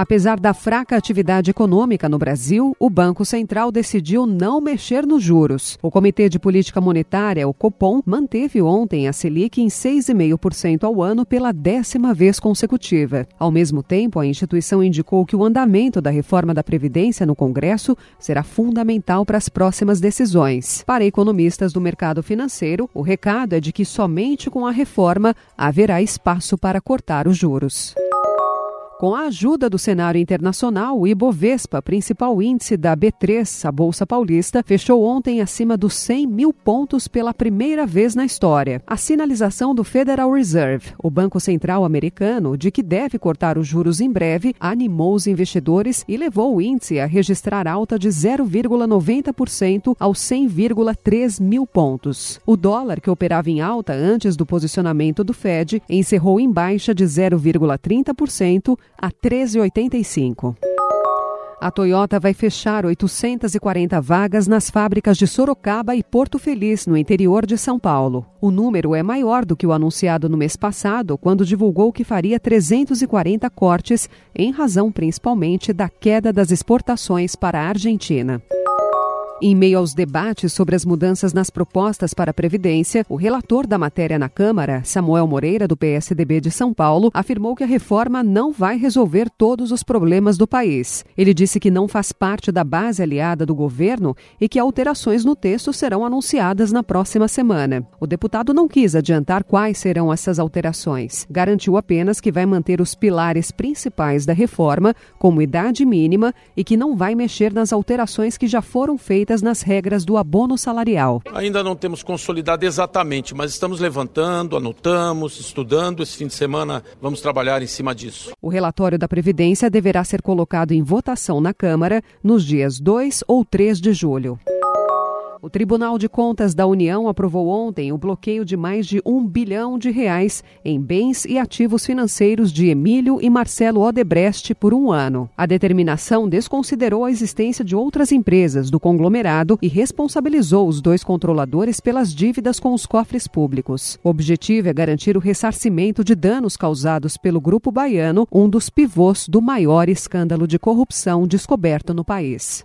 Apesar da fraca atividade econômica no Brasil, o Banco Central decidiu não mexer nos juros. O Comitê de Política Monetária, o Copom, manteve ontem a Selic em 6,5% ao ano pela décima vez consecutiva. Ao mesmo tempo, a instituição indicou que o andamento da reforma da Previdência no Congresso será fundamental para as próximas decisões. Para economistas do mercado financeiro, o recado é de que somente com a reforma haverá espaço para cortar os juros. Com a ajuda do cenário internacional, o Ibovespa, principal índice da B3, a Bolsa Paulista, fechou ontem acima dos 100 mil pontos pela primeira vez na história. A sinalização do Federal Reserve, o Banco Central americano, de que deve cortar os juros em breve, animou os investidores e levou o índice a registrar alta de 0,90% aos 100,3 mil pontos. O dólar, que operava em alta antes do posicionamento do Fed, encerrou em baixa de 0,30% a 13,85. A Toyota vai fechar 840 vagas nas fábricas de Sorocaba e Porto Feliz, no interior de São Paulo. O número é maior do que o anunciado no mês passado, quando divulgou que faria 340 cortes, em razão principalmente da queda das exportações para a Argentina. Em meio aos debates sobre as mudanças nas propostas para a Previdência, o relator da matéria na Câmara, Samuel Moreira, do PSDB de São Paulo, afirmou que a reforma não vai resolver todos os problemas do país. Ele disse que não faz parte da base aliada do governo e que alterações no texto serão anunciadas na próxima semana. O deputado não quis adiantar quais serão essas alterações. Garantiu apenas que vai manter os pilares principais da reforma, como idade mínima, e que não vai mexer nas alterações que já foram feitas feitas nas regras do abono salarial. Ainda não temos consolidado exatamente, mas estamos levantando, anotamos, estudando. Esse fim de semana vamos trabalhar em cima disso. O relatório da Previdência deverá ser colocado em votação na Câmara nos dias 2 ou 3 de julho. O Tribunal de Contas da União aprovou ontem o bloqueio de mais de um bilhão de reais em bens e ativos financeiros de Emílio e Marcelo Odebrecht por um ano. A determinação desconsiderou a existência de outras empresas do conglomerado e responsabilizou os dois controladores pelas dívidas com os cofres públicos. O objetivo é garantir o ressarcimento de danos causados pelo Grupo Baiano, um dos pivôs do maior escândalo de corrupção descoberto no país.